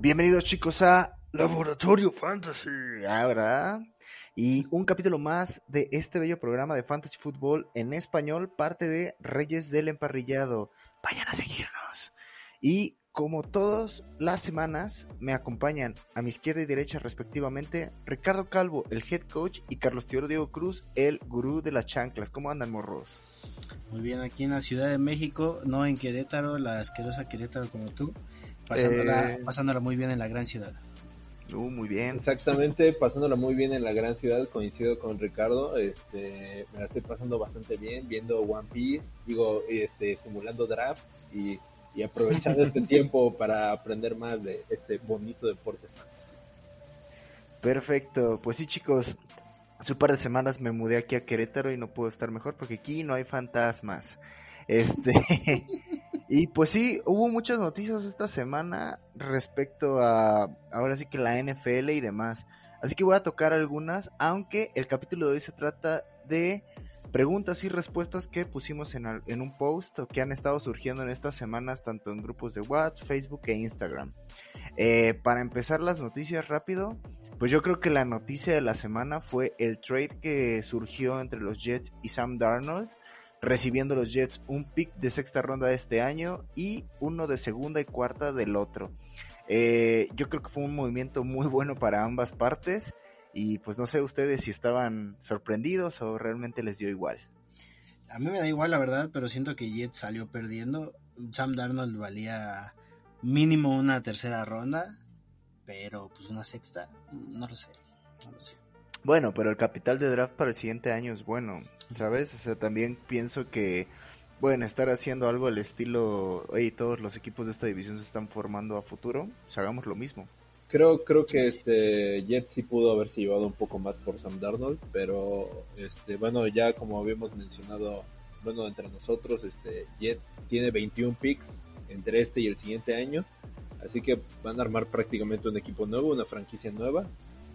Bienvenidos chicos a Laboratorio Fantasy, ah, ¿verdad? Y un capítulo más de este bello programa de Fantasy Football en español, parte de Reyes del Emparrillado. Vayan a seguirnos. Y como todas las semanas, me acompañan a mi izquierda y derecha respectivamente Ricardo Calvo, el head coach, y Carlos Teodoro Diego Cruz, el gurú de las chanclas. ¿Cómo andan, morros? Muy bien, aquí en la Ciudad de México, no en Querétaro, la asquerosa Querétaro como tú, pasándola, Eh. pasándola muy bien en la gran ciudad. Uh, muy bien. Exactamente, pasándola muy bien en la gran ciudad, coincido con Ricardo, este, me la estoy pasando bastante bien, viendo One Piece, digo, este, simulando draft y, y aprovechando este tiempo para aprender más de este bonito deporte. Perfecto. Pues sí, chicos. Hace un par de semanas me mudé aquí a Querétaro y no puedo estar mejor porque aquí no hay fantasmas. Este. y pues sí, hubo muchas noticias esta semana respecto a ahora sí que la NFL y demás. Así que voy a tocar algunas, aunque el capítulo de hoy se trata de preguntas y respuestas que pusimos en, un post que han estado surgiendo en estas semanas tanto en grupos de WhatsApp, Facebook e Instagram. Eh, para empezar las noticias rápido, pues yo creo que la noticia de la semana fue el trade que surgió entre los Jets y Sam Darnold, recibiendo los Jets un pick de sexta ronda de este año y uno de segunda y cuarta del otro. Eh, yo creo que fue un movimiento muy bueno para ambas partes y pues no sé ustedes si estaban sorprendidos o realmente les dio igual. A mí me da igual la verdad, pero siento que Jet salió perdiendo. Sam Darnold valía mínimo una tercera ronda, pero pues una sexta, no lo sé, no lo sé. Bueno, pero el capital de draft para el siguiente año es bueno, ¿sabes? O sea, también pienso que pueden estar haciendo algo al estilo, oye, todos los equipos de esta división se están formando a futuro, pues hagamos lo mismo. Creo, creo que este Jets sí pudo haberse llevado un poco más por Sam Darnold, pero este, bueno, ya como habíamos mencionado, bueno, entre nosotros, este Jets tiene 21 picks entre este y el siguiente año, así que van a armar prácticamente un equipo nuevo, una franquicia nueva,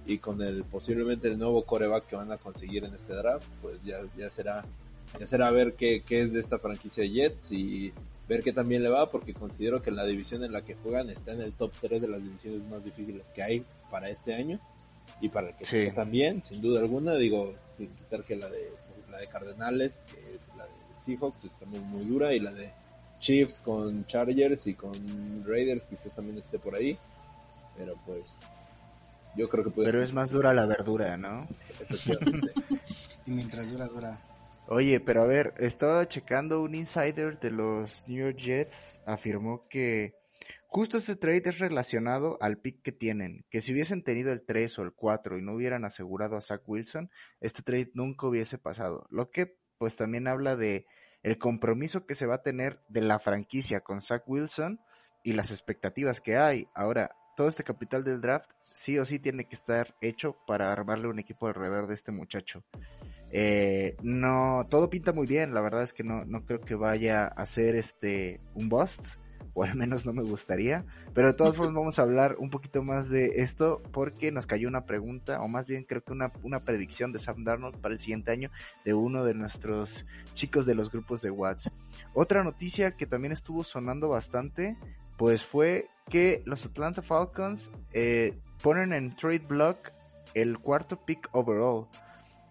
y con el posiblemente el nuevo coreback que van a conseguir en este draft, pues ya, ya será ya será ver qué, qué es de esta franquicia de Jets y ver qué también le va, porque considero que la división en la que juegan está en el top 3 de las divisiones más difíciles que hay para este año y para el que Sí. también, sin duda alguna, digo, sin quitar que la de la de Cardenales, que es la de Seahawks, está muy, muy dura, y la de Chiefs con Chargers y con Raiders quizás también esté por ahí, pero pues yo creo que puede Pero es más dura la verdura, ¿no? efectivamente. Y mientras dura, dura. Oye, pero a ver, estaba checando un insider de los New York Jets, afirmó que justo este trade es relacionado al pick que tienen, que si hubiesen tenido el 3 o el 4 y no hubieran asegurado a Zach Wilson, este trade nunca hubiese pasado, lo que pues también habla de el compromiso que se va a tener de la franquicia con Zach Wilson y las expectativas que hay. Ahora, todo este capital del draft sí o sí tiene que estar hecho para armarle un equipo alrededor de este muchacho. Eh, no, todo pinta muy bien, la verdad es que no, no creo que vaya a ser este un bust, o al menos no me gustaría, pero de todas formas vamos a hablar un poquito más de esto porque nos cayó una pregunta, o más bien creo que una, una predicción de Sam Darnold para el siguiente año de uno de nuestros chicos de los grupos de WhatsApp. Otra noticia que también estuvo sonando bastante, pues fue que los Atlanta Falcons eh, ponen en trade block el cuarto pick overall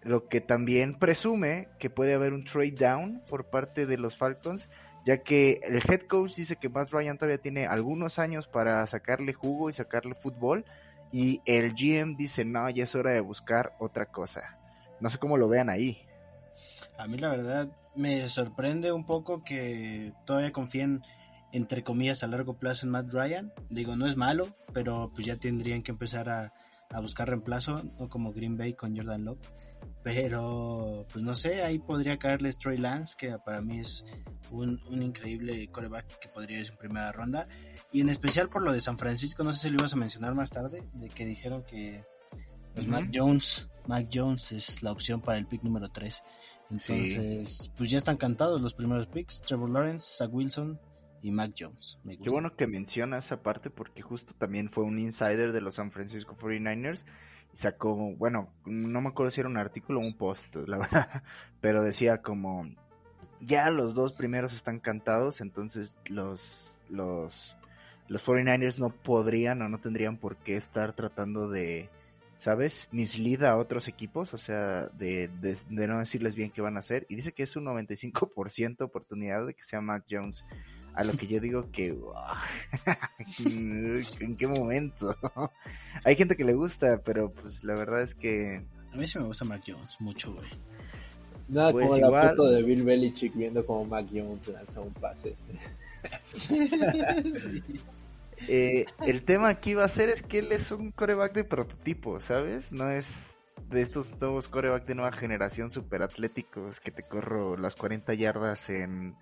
lo que también presume que puede haber un trade down por parte de los Falcons, ya que el head coach dice que Matt Ryan todavía tiene algunos años para sacarle jugo y sacarle fútbol, y el GM dice, no, ya es hora de buscar otra cosa. No sé cómo lo vean ahí. A mí la verdad me sorprende un poco que todavía confíen entre comillas a largo plazo en Matt Ryan. Digo, no es malo, pero pues ya tendrían que empezar a, a buscar reemplazo, no como Green Bay con Jordan Love. Pero, pues no sé, ahí podría caerles Trey Lance, que para mí es un, increíble coreback que podría ir en primera ronda. Y en especial por lo de San Francisco, no sé si lo ibas a mencionar más tarde, de que dijeron que pues, Mac Jones, Mac Jones es la opción para el pick número 3. Entonces, pues ya están cantados los primeros picks, Trevor Lawrence, Zach Wilson y Mac Jones. Qué bueno que mencionas esa parte porque justo también fue un insider de los San Francisco 49ers sacó, bueno, no me acuerdo si era un artículo o un post, la verdad, pero decía como, ya los dos primeros están cantados, entonces los, los, los 49ers no podrían o no tendrían por qué estar tratando de, ¿sabes? Mislead a otros equipos, o sea, de, de, de no decirles bien qué van a hacer, y dice que es un 95% oportunidad de que sea Mac Jones a lo que yo digo que en qué momento hay gente que le gusta pero pues la verdad es que a mí sí me gusta Mac Jones mucho güey. Nada pues como la foto de Bill Belichick viendo como Mac Jones lanza un pase. Eh, el tema aquí va a ser es que él es un coreback de prototipo sabes no es de estos nuevos coreback de nueva generación super atléticos que te corro las 40 yardas en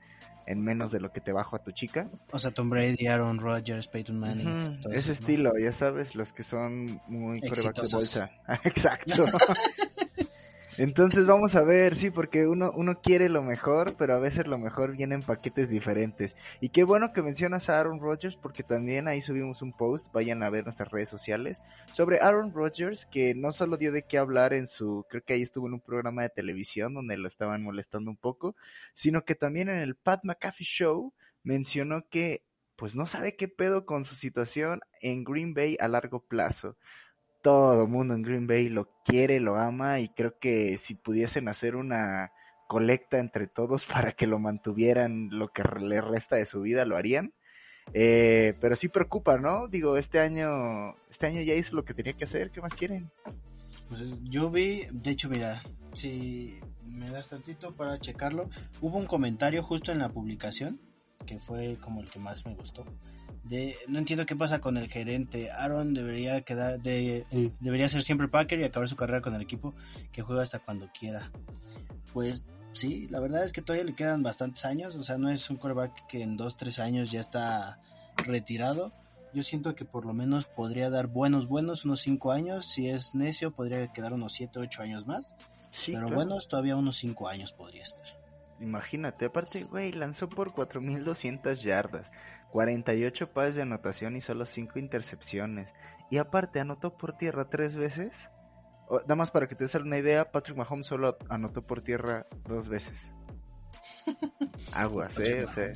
en menos de lo que te bajo a tu chica. O sea, Tom Brady, Aaron Rodgers, Peyton Manning. Ese estilo, ya sabes, los que son muy coreback de bolsa. Exacto. Entonces vamos a ver, sí, porque uno, uno quiere lo mejor, pero a veces lo mejor viene en paquetes diferentes. Y qué bueno que mencionas a Aaron Rodgers, porque también ahí subimos un post, vayan a ver nuestras redes sociales, sobre Aaron Rodgers, que no solo dio de qué hablar en su, creo que ahí estuvo en un programa de televisión donde lo estaban molestando un poco, sino que también en el Pat McAfee Show mencionó que pues no sabe qué pedo con su situación en Green Bay a largo plazo todo mundo en Green Bay lo quiere, lo ama y creo que si pudiesen hacer una colecta entre todos para que lo mantuvieran lo que le resta de su vida, lo harían. Eh, pero sí preocupa, ¿no? Digo, este año, este año ya hizo lo que tenía que hacer, ¿qué más quieren? Pues yo vi, de hecho, mira, si me das tantito para checarlo, hubo un comentario justo en la publicación que fue como el que más me gustó no entiendo qué pasa con el gerente. Aaron debería quedar de debería ser siempre Packer y acabar su carrera con el equipo que juega hasta cuando quiera. Pues sí, la verdad es que todavía le quedan bastantes años, o sea, no es un quarterback que en dos, tres años ya está retirado. Yo siento que por lo menos podría dar buenos, buenos, unos cinco años. Si es necio, podría quedar unos siete, ocho años más. pero buenos, todavía unos cinco años podría estar. Imagínate, aparte, güey, lanzó por 4200 yardas. 48 pases de anotación y solo 5 intercepciones. Y aparte anotó por tierra tres veces. nada más para que te des una idea, Patrick Mahomes solo anotó por tierra dos veces. Aguas, eh, o sea,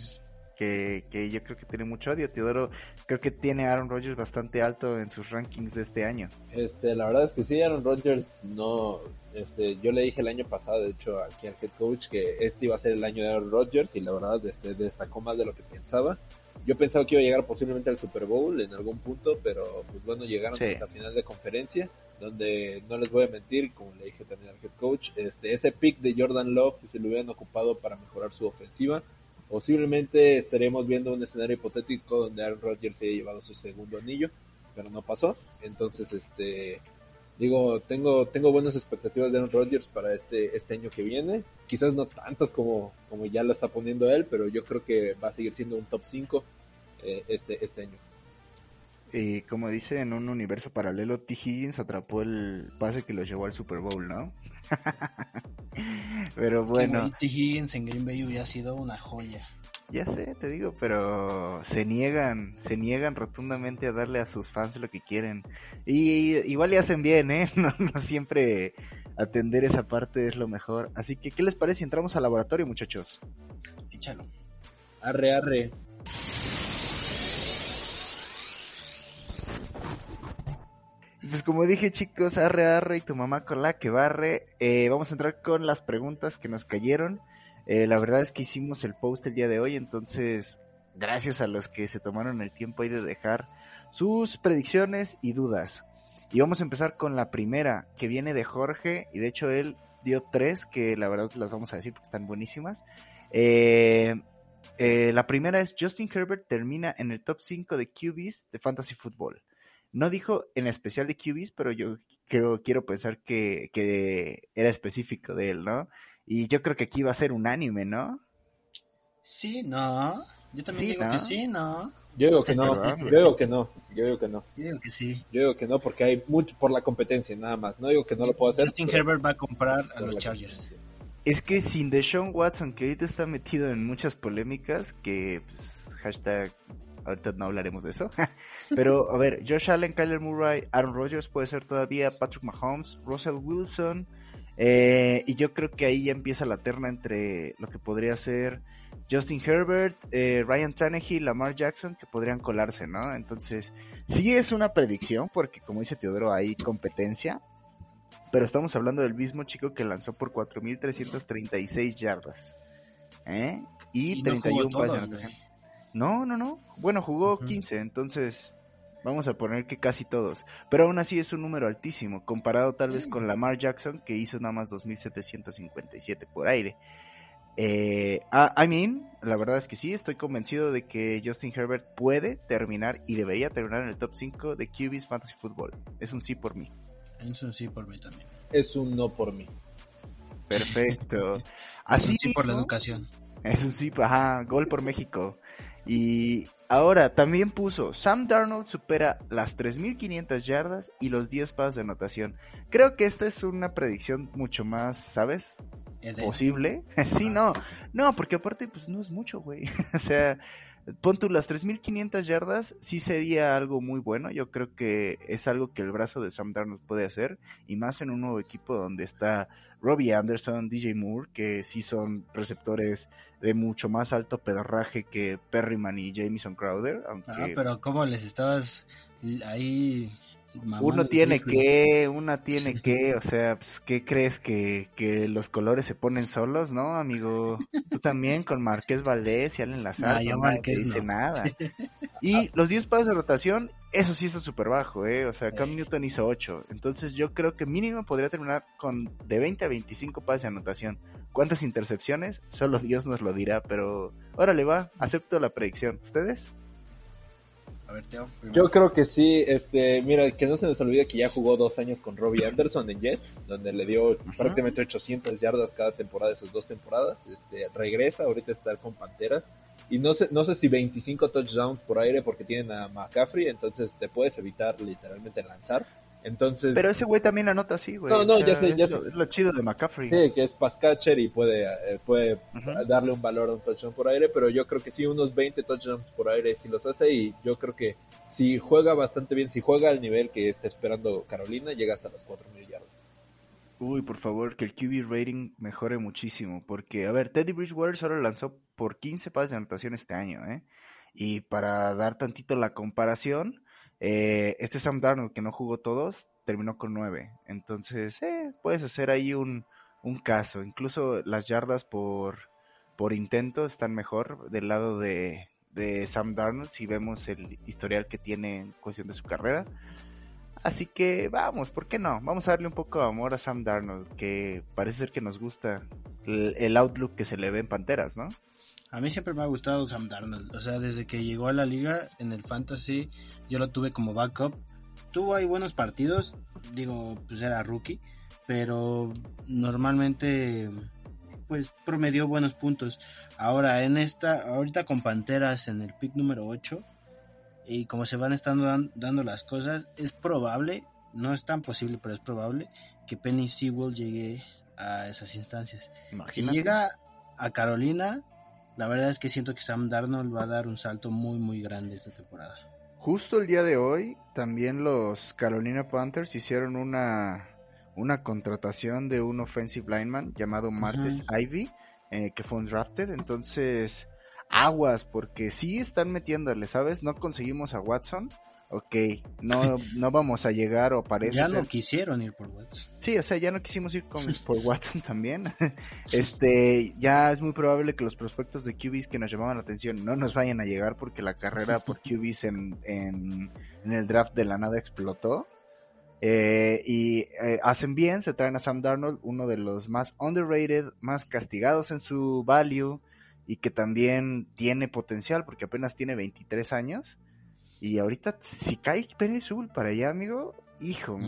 que, que, yo creo que tiene mucho odio. Teodoro, creo que tiene a Aaron Rodgers bastante alto en sus rankings de este año. Este, la verdad es que sí, Aaron Rodgers no, este, yo le dije el año pasado, de hecho, aquí al head coach que este iba a ser el año de Aaron Rodgers y la verdad, este, destacó más de lo que pensaba. Yo pensaba que iba a llegar posiblemente al Super Bowl en algún punto, pero pues bueno, llegaron a la final de conferencia, donde no les voy a mentir, como le dije también al head coach, este, ese pick de Jordan Love, si se lo hubieran ocupado para mejorar su ofensiva, posiblemente estaremos viendo un escenario hipotético donde Aaron Rodgers se haya llevado su segundo anillo, pero no pasó. Entonces, este, digo, tengo, tengo buenas expectativas de Aaron Rodgers para este, este año que viene. Quizás no tantas como, como ya lo está poniendo él, pero yo creo que va a seguir siendo un top 5 eh, este, este año. Y como dice en un universo paralelo, T. Higgins atrapó el pase que lo llevó al Super Bowl, ¿no? pero bueno. T. Higgins en Green Bay hubiera sido una joya. Ya sé, te digo, pero se niegan, se niegan rotundamente a darle a sus fans lo que quieren. Y igual le hacen bien, ¿eh? No, no siempre atender esa parte es lo mejor. Así que, ¿qué les parece si entramos al laboratorio, muchachos? Échalo. Arre, arre. Pues como dije chicos, arre arre y tu mamá con la que barre, eh, vamos a entrar con las preguntas que nos cayeron. Eh, la verdad es que hicimos el post el día de hoy, entonces gracias a los que se tomaron el tiempo ahí de dejar sus predicciones y dudas. Y vamos a empezar con la primera, que viene de Jorge, y de hecho él dio tres, que la verdad las vamos a decir porque están buenísimas. Eh, la primera es Justin Herbert termina en el top 5 de QBs de Fantasy Football. No dijo en especial de QBs, pero yo creo, quiero pensar que, que era específico de él, ¿no? Y yo creo que aquí va a ser unánime, ¿no? Sí, no. Yo también Sí, digo ¿no? que sí, no. Yo digo que no, yo digo que no, yo digo que no. Yo digo que sí. Yo digo que no porque hay mucho por la competencia nada más. No digo que no lo puedo hacer. Justin pero Herbert va a comprar a los Chargers. Es que sin Deshaun Watson, que ahorita está metido en muchas polémicas, que pues, hashtag, ahorita no hablaremos de eso. Pero a ver, Josh Allen, Kyler Murray, Aaron Rodgers puede ser todavía, Patrick Mahomes, Russell Wilson. eh, y yo creo que ahí ya empieza la terna entre lo que podría ser Justin Herbert, eh, Ryan Tannehill, Lamar Jackson, que podrían colarse, ¿no? Entonces, sí es una predicción, porque como dice Teodoro, hay competencia. Pero estamos hablando del mismo chico que lanzó por 4.336 yardas. ¿Eh? Y, Y no 31 jugó pases No, no, no. Bueno, jugó Ujú. 15, entonces vamos a poner que casi todos. Pero aún así es un número altísimo, comparado tal vez con Lamar Jackson, que hizo nada más 2.757 por aire. Eh, I mean, la verdad es que sí, estoy convencido de que Justin Herbert puede terminar y debería terminar en el top 5 de QB's Fantasy Football. Es un sí por mí. Eso sí por mí también. Es un no por mí. Perfecto. Es Así un sí por la educación. Es un sí, ajá, gol por México. Y ahora también puso, Sam Darnold supera las 3.500 yardas y los 10 pasos de anotación. Creo que esta es una predicción mucho más, ¿sabes? Posible. sí, no. No, porque aparte, pues no es mucho, güey. o sea, pon tú las 3.500 yardas, sí sería algo muy bueno. Yo creo que es algo que el brazo de Sam Darnold puede hacer. Y más en un nuevo equipo donde está Robbie Anderson, DJ Moore, que sí son receptores de mucho más alto pedarraje que Perryman y Jamison Crowder. Aunque Ah, pero ¿cómo les estabas ahí uno tiene que, una tiene que, o sea, pues, ¿qué crees que, que los colores se ponen solos, no, amigo? Tú también con Marqués Valdés y Allen Lazar, no, dice no. nada. Y los 10 pasos de rotación, eso sí está súper bajo, ¿eh? O sea, Cam Sí. Newton hizo 8. Entonces yo creo que mínimo podría terminar con de 20 a 25 pases de anotación. ¿Cuántas intercepciones? Solo Dios nos lo dirá, pero órale va, acepto la predicción. ¿Ustedes? A ver, Teo. primero. Yo creo que sí, este, mira, que no se nos olvide que ya jugó dos años con Robbie Anderson en Jets, donde le dio prácticamente 800 yardas cada temporada, esas dos temporadas. Este, regresa, ahorita está con Panteras. Y no sé, no sé si 25 touchdowns por aire porque tienen a McCaffrey, entonces te puedes evitar literalmente lanzar. Entonces, Pero ese güey también anota así, güey. No, no, O sea, ya sé, ya es, lo, sé. es lo chido de McCaffrey. sí, que es pass catcher y puede, eh, puede darle un valor a un touchdown por aire, pero yo creo que sí, unos 20 touchdowns por aire sí los hace y yo creo que si juega bastante bien, si juega al nivel que está esperando Carolina, llega hasta las 4.000 yardas. Uy, por favor, que el QB rating mejore muchísimo. Porque, a ver, Teddy Bridgewater solo lanzó por 15 pases de anotación este año, ¿eh? Y para dar tantito la comparación, eh, este Sam Darnold, que no jugó todos, terminó con 9. Entonces, eh, puedes hacer ahí un, un caso. Incluso las yardas por, por intento están mejor del lado de, de Sam Darnold, si vemos el historial que tiene en cuestión de su carrera. Así que vamos, ¿por qué no? Vamos a darle un poco de amor a Sam Darnold, que parece ser que nos gusta el, el outlook que se le ve en Panteras, ¿no? A mí siempre me ha gustado Sam Darnold. O sea, desde que llegó a la liga en el Fantasy, yo lo tuve como backup. Tuvo ahí buenos partidos. Digo, pues era rookie. Pero normalmente, pues promedió buenos puntos. Ahora, en esta, ahorita con Panteras en el pick número 8. Y como se van estando dan- dando las cosas, es probable, no es tan posible, pero es probable que Penny Sewell llegue a esas instancias. Si llega a Carolina, la verdad es que siento que Sam Darnold va a dar un salto muy muy grande esta temporada. Justo el día de hoy, también los Carolina Panthers hicieron una, una contratación de un offensive lineman llamado Martes Ivy, eh, que fue un drafted. Entonces, aguas, porque sí están metiéndole, ¿sabes? No conseguimos a Watson. Ok, no, no vamos a llegar o parece ya ser no quisieron ir por Watts. Sí, o sea, ya no quisimos ir con, por Watson también. Este, ya es muy probable que los prospectos de QBs que nos llamaban la atención no nos vayan a llegar porque la carrera por QBs en, en, en el draft de la nada explotó. Eh, y eh, hacen bien, se traen a Sam Darnold, uno de los más underrated, más castigados en su value y que también tiene potencial porque apenas tiene 23 años. Y ahorita, si cae Pérez Ul para allá, amigo, hijo,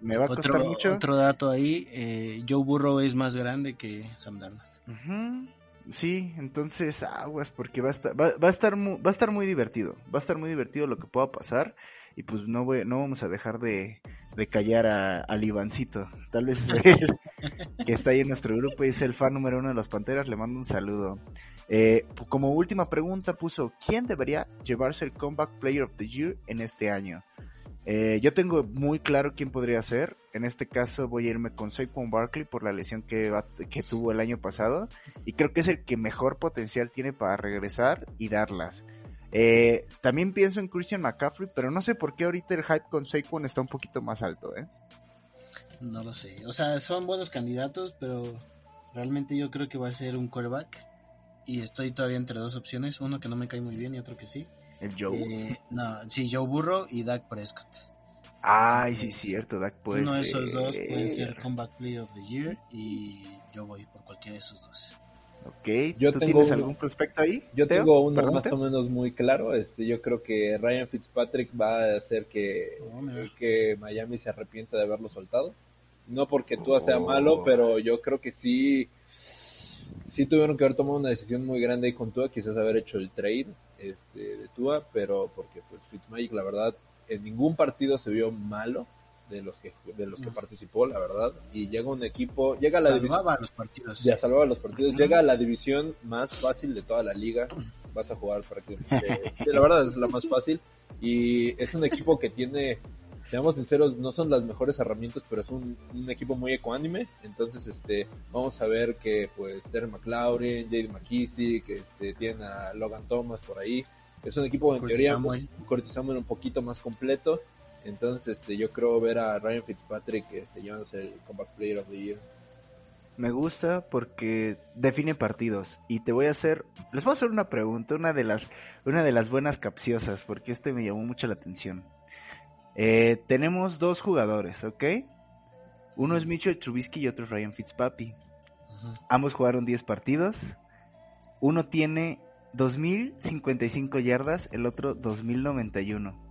me va a costar otro, mucho. Otro dato ahí, eh, Joe Burrow es más grande que Sam Darnold. Sí, entonces aguas porque va a estar va, va a estar muy, va a estar muy divertido, va a estar muy divertido lo que pueda pasar y pues no voy, no vamos a dejar de, de callar a, al Ivancito, tal vez es él que está ahí en nuestro grupo y es el fan número uno de los Panteras, le mando un saludo. Eh, como última pregunta puso quién debería llevarse el Comeback Player of the Year en este año. Eh, yo tengo muy claro quién podría ser. En este caso voy a irme con Saquon Barkley por la lesión que, que tuvo el año pasado. Y creo que es el que mejor potencial tiene para regresar y darlas. Eh, también pienso en Christian McCaffrey, pero no sé por qué ahorita el hype con Saquon está un poquito más alto. No lo sé. O sea, son buenos candidatos, pero realmente yo creo que va a ser un quarterback. Y estoy todavía entre dos opciones, uno que no me cae muy bien y otro que sí. El Joe. Eh, no, sí, Joe Burrow y Dak Prescott. Ay, sí, cierto, Dak puede Uno de esos dos puede ser Comeback Player of the Year y yo voy por cualquiera de esos dos. Ok, Yo ¿tú tengo tienes uno. algún prospecto ahí? Yo Teo? tengo uno ¿Perdón, más Teo? o menos muy claro. Este, yo creo que Ryan Fitzpatrick va a hacer que, Oh, que Miami se arrepienta de haberlo soltado. No porque Tua sea Oh. malo, pero yo creo que sí, sí tuvieron que haber tomado una decisión muy grande ahí con Tua, quizás haber hecho el trade este, de Tua, pero porque pues Fitzmagic la verdad en ningún partido se vio malo de los que de los que No. participó, la verdad, y llega un equipo, llega a la división Salvaba los partidos. ya salvaba los partidos. Llega a la división más fácil de toda la liga. Vas a jugar prácticamente. la verdad es la más fácil. Y es un equipo que tiene, seamos sinceros, no son las mejores herramientas, pero es un, un equipo muy ecuánime. Entonces, este, vamos a ver que pues Terry McLaurin, Jade McKissick, que este, tienen a Logan Thomas por ahí. Es un equipo en Curtis teoría Samuel. Curtis Samuel un poquito más completo. Entonces, este, yo creo ver a Ryan Fitzpatrick este, llevándose el Comeback Player of the Year. Me gusta porque define partidos y te voy a hacer, les voy a hacer una pregunta, una de las, una de las buenas capciosas, porque este me llamó mucho la atención. Eh, tenemos dos jugadores, ¿ok? Uno es Mitchell Trubisky y otro es Ryan Fitzpapi. Ambos jugaron 10 partidos. Uno tiene 2055 yardas, el otro 2091.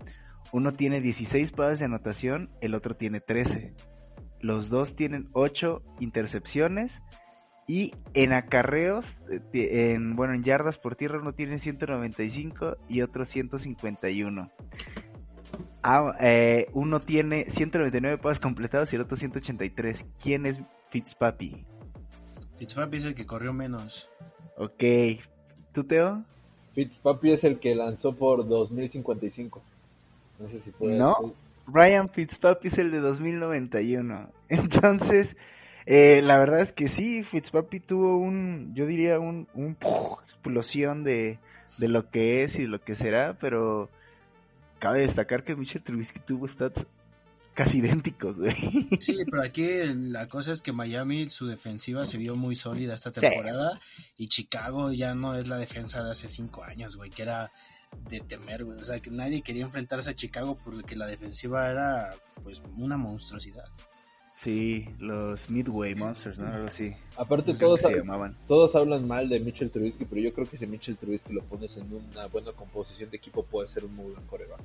Uno tiene 16 pases de anotación, el otro tiene 13. Los dos tienen 8 intercepciones y en acarreos, eh, en bueno, en yardas por tierra uno tiene 195 y otro 151. Ah, eh, uno tiene 199 pases completados y el otro 183. ¿Quién es Fitzpapi? Fitzpatrick es el que corrió menos. Ok. ¿Tú, Teo? Fitzpapi es el que lanzó por 2055. No sé si fue. No. Ryan Fitzpapi es el de 2091. Entonces, eh, la verdad es que sí, Fitzpapi tuvo un, yo diría, un, un ¡puf! explosión de, de lo que es y lo que será, pero cabe destacar que Mitchell Trubisky tuvo stats casi idénticos, güey. Sí, pero aquí la cosa es que Miami, su defensiva se vio muy sólida esta Sí. temporada y Chicago ya no es la defensa de hace cinco años, güey, que era de temer, güey. O sea, que nadie quería enfrentarse a Chicago porque la defensiva era, pues, una monstruosidad. Sí, los Midway Monsters, ¿no? Algo así. Aparte, todos, llamaban. todos hablan mal de Mitchell Trubisky, pero yo creo que si Mitchell Trubisky lo pones en una buena composición de equipo, puede ser un muy buen coreback.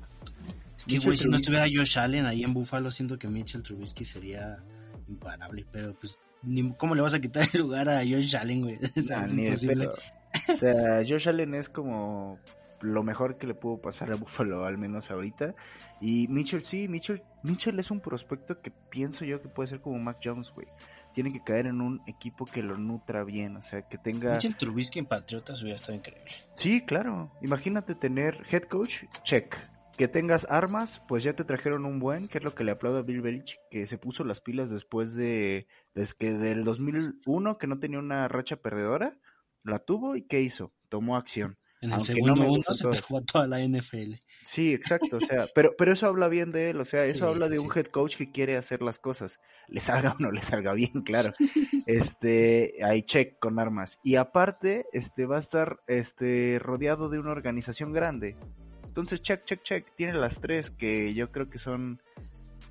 Es que, güey, si no estuviera Josh Allen ahí en Buffalo, siento que Mitchell Trubisky sería imparable, pero pues, ni, ¿cómo le vas a quitar el lugar a Josh Allen, güey? O sea, Nah, es imposible. O sea, Josh Allen es como lo mejor que le pudo pasar a Buffalo, al menos ahorita. Y Mitchell, sí, Mitchell, Mitchell es un prospecto que pienso yo que puede ser como Mac Jones, güey. Tiene que caer en un equipo que lo nutra bien, o sea, que tenga... Mitchell Trubisky en Patriotas hubiera estado increíble. Sí, claro. Imagínate tener head coach, check. Que tengas armas, pues ya te trajeron un buen, que es lo que le aplaudo a Bill Belichick, que se puso las pilas después de, desde que del 2001, que no tenía una racha perdedora, la tuvo y ¿qué hizo? Tomó acción. En el Aunque segundo se dejó a toda la NFL. Sí, exacto, o sea, pero, pero eso habla bien de él, o sea, eso Sí, habla sí, de un sí. head coach que quiere hacer las cosas, le salga o no le salga bien, claro. Este, ahí check con armas. Y aparte, este va a estar este rodeado de una organización grande. Entonces, check, check, check, tiene las tres que yo creo que son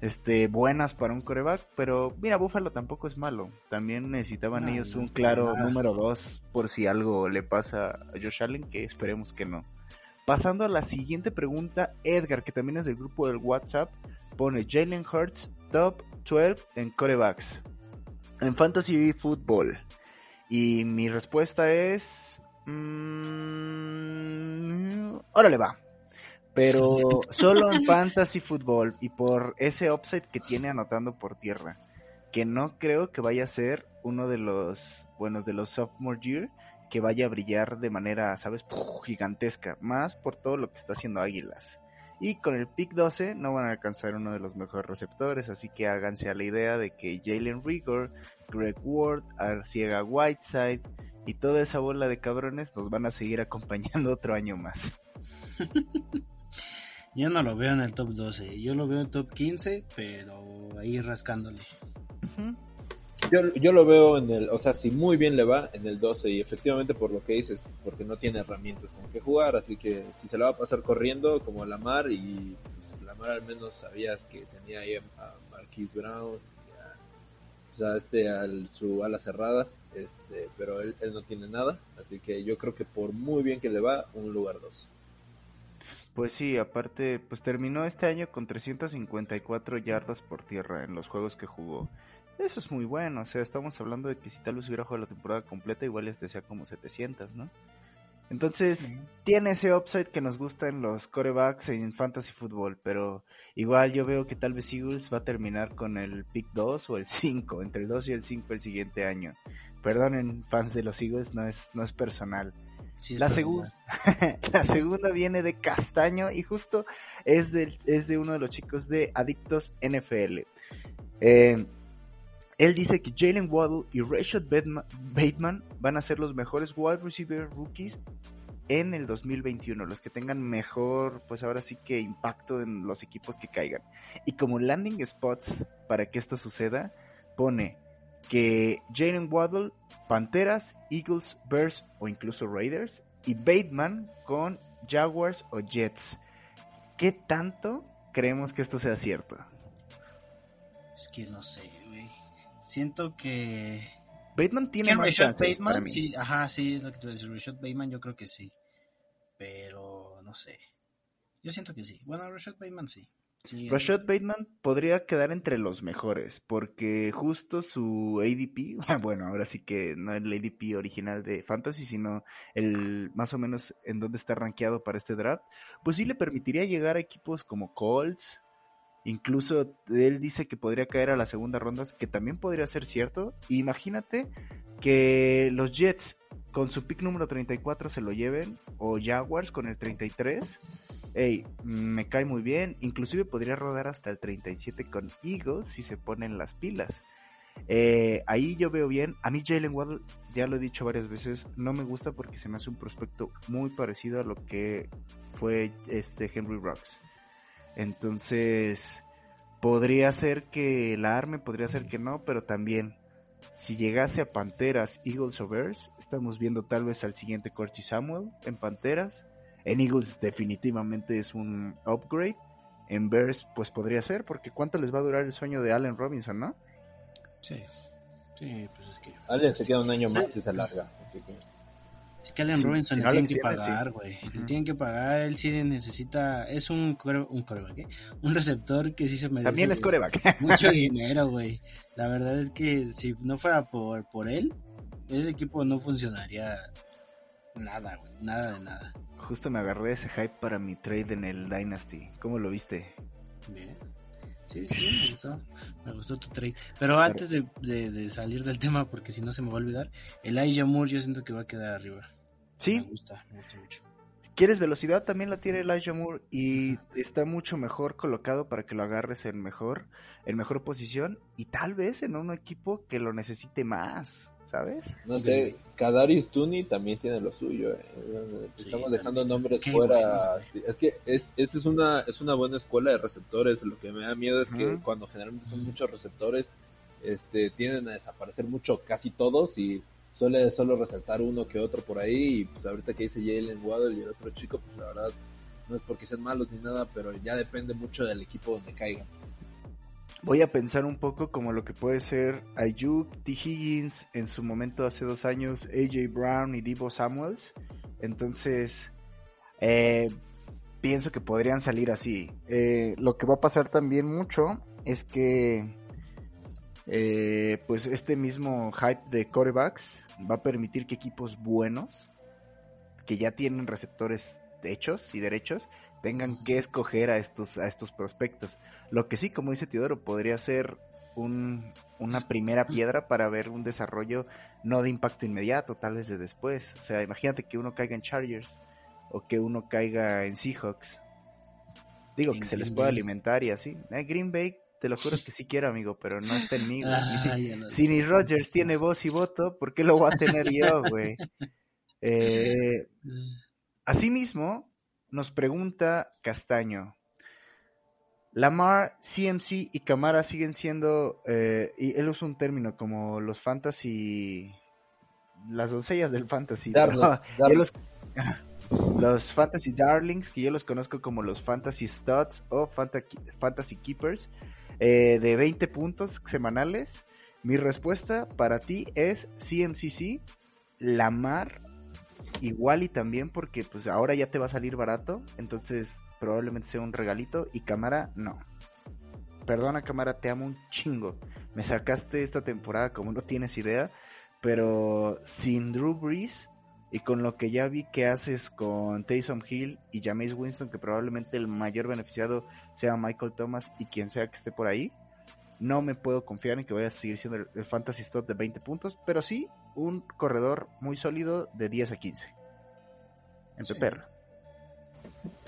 este buenas para un coreback, pero mira, Buffalo tampoco es malo. También necesitaban No, ellos un claro número dos por si algo le pasa a Josh Allen, que esperemos que no. Pasando a la siguiente pregunta, Edgar, que también es del grupo del WhatsApp, pone Jalen Hurts top 12 en corebacks en fantasy football. Y mi respuesta es... Mmm, órale va. Pero solo en fantasy football y por ese upside que tiene anotando por tierra. Que no creo que vaya a ser uno de los buenos de los sophomore year que vaya a brillar de manera, ¿sabes? gigantesca. Más por todo lo que está haciendo Águilas. Y con el pick 12 no van a alcanzar uno de los mejores receptores, así que háganse a la idea de que Jalen Rigor, Greg Ward, Arciega Whiteside y toda esa bola de cabrones nos van a seguir acompañando otro año más. Yo no lo veo en el top 12, yo lo veo en el top 15, pero ahí rascándole. Yo, yo lo veo en el, o sea, si muy bien le va en el 12 y efectivamente por lo que dices, porque no tiene herramientas con que jugar, así que si se la va a pasar corriendo como Lamar y pues, Lamar al menos sabías que tenía ahí a Marquise Brown, o sea, este al su ala cerrada, este, pero él, él no tiene nada, así que yo creo que por muy bien que le va, un lugar 12. Pues sí, aparte, pues terminó este año con 354 yardas por tierra en los juegos que jugó. Eso es muy bueno, o sea, estamos hablando de que si tal vez hubiera jugado la temporada completa, igual les decía como 700, ¿no? Entonces, tiene ese upside que nos gusta en los corebacks en fantasy football, pero igual yo veo que tal vez Eagles va a terminar con el pick 2 o el 5, entre el 2 y el 5 el siguiente año. Perdonen, fans de los Eagles, no es, no es personal. La, segunda la segunda viene de Castaño y justo es de, es de uno de los chicos de Adictos NFL. Eh, él dice que Jalen Waddle y Rashad Bateman van a ser los mejores wide receiver rookies en el 2021, los que tengan mejor, pues ahora sí que impacto en los equipos que caigan. Y como landing spots para que esto suceda, pone que Jalen Waddle, Panteras, Eagles, Bears o incluso Raiders, y Bateman con Jaguars o Jets. ¿Qué tanto creemos que esto sea cierto? Es que no sé, güey. Siento que. Bateman tiene más Bateman, sí, ajá, sí, es lo que tú dices. Rashad Bateman, yo creo que sí. Pero no sé. Yo siento que sí. Bueno, Rashad Bateman sí. Sí Rashad Bateman podría quedar entre los mejores, porque justo su ADP, bueno, ahora sí que no el ADP original de Fantasy, sino el más o menos en donde está rankeado para este draft, pues sí le permitiría llegar a equipos como Colts, Incluso él dice que podría caer a la segunda ronda, que también podría ser cierto. Imagínate que los Jets con su pick número 34 se lo lleven, o Jaguars con el 33. Hey, me cae muy bien. Inclusive podría rodar hasta el 37 con Eagles si se ponen las pilas. Eh, ahí yo veo bien. A mí Jalen Waddle, ya lo he dicho varias veces, no me gusta porque se me hace un prospecto muy parecido a lo que fue este Henry Rocks. Entonces, podría ser que la arme, podría ser que no, pero también, si llegase a Panteras, Eagles o Bears, estamos viendo tal vez al siguiente Corky Samuel en Panteras. En Eagles definitivamente es un upgrade. En Bears, pues podría ser, porque ¿cuánto les va a durar el sueño de Allen Robinson, no? Sí, sí, pues es que... Allen se queda un año más y se alarga. Es que Allen Robinson le tienen que pagar, güey. Le tienen que pagar, él sí necesita. Es un, un coreback, ¿eh? Un receptor que sí se merece. También es coreback. mucho dinero, güey. La verdad es que si no fuera por, por él, ese equipo no funcionaría nada, güey. Nada de nada. Justo me agarré ese hype para mi trade en el Dynasty. ¿Cómo lo viste? Bien. Sí, sí, me gustó. Me gustó tu trade. Pero antes de, de, salir del tema, porque si no se me va a olvidar, el Elijah Moore yo siento que va a quedar arriba. Sí. Me gusta, me gusta mucho. ¿Quieres velocidad? También la tiene Elijah Moore y está mucho mejor colocado para que lo agarres en mejor, en mejor posición y tal vez en un equipo que lo necesite más, ¿sabes? No sé, Kadarius Tuni también tiene lo suyo. Eh. Estamos dejando nombres fuera. es que es, esta es una, es una buena escuela de receptores. Lo que me da miedo es que cuando generalmente son muchos receptores, este, tienden a desaparecer mucho casi todos y suele solo resaltar uno que otro por ahí. Y pues ahorita que dice Jalen Waddle y el otro chico, pues la verdad no es porque sean malos ni nada, pero ya depende mucho del equipo donde caigan. Voy a pensar un poco como lo que puede ser Ayuk, T. Higgins, en su momento hace dos años AJ Brown y Divo Samuels. Entonces, Eh, pienso que podrían salir así. Eh, lo que va a pasar también mucho es que eh, pues este mismo hype de corebacks va a permitir que equipos buenos, que ya tienen receptores hechos y derechos, tengan que escoger a estos, a estos prospectos. Lo que sí, como dice Teodoro, podría ser un, una primera piedra para ver un desarrollo no de impacto inmediato, tal vez de después. O sea, imagínate que uno caiga en Chargers o que uno caiga en Seahawks. Digo, En que se les pueda alimentar y así. Eh, Green Bay, te lo juro que sí quiero, amigo, pero no está en mí, güey. Si, Ah, si ni Rodgers tiene voz y voto, ¿por qué lo voy a tener yo, güey? Eh, asimismo, nos pregunta Castaño. Lamar, CMC y Camara siguen siendo, eh, y él usa un término como los fantasy, las doncellas del fantasy. Darling, darling. los, los fantasy darlings, que yo los conozco como los fantasy studs o fanta- fantasy keepers, eh, de 20 puntos semanales. Mi respuesta para ti es CMCC, Lamar, igual y también porque pues ahora ya te va a salir barato, entonces probablemente sea un regalito y Cámara no. Perdona Cámara, te amo un chingo. Me sacaste esta temporada como no tienes idea, pero sin Drew Brees y con lo que ya vi que haces con Taysom Hill y Jameis Winston, que probablemente el mayor beneficiado sea Michael Thomas y quien sea que esté por ahí, no me puedo confiar en que vaya a seguir siendo el, el fantasy stop de 20 puntos, pero sí un corredor muy sólido de 10 a 15. En Sí. Peperra.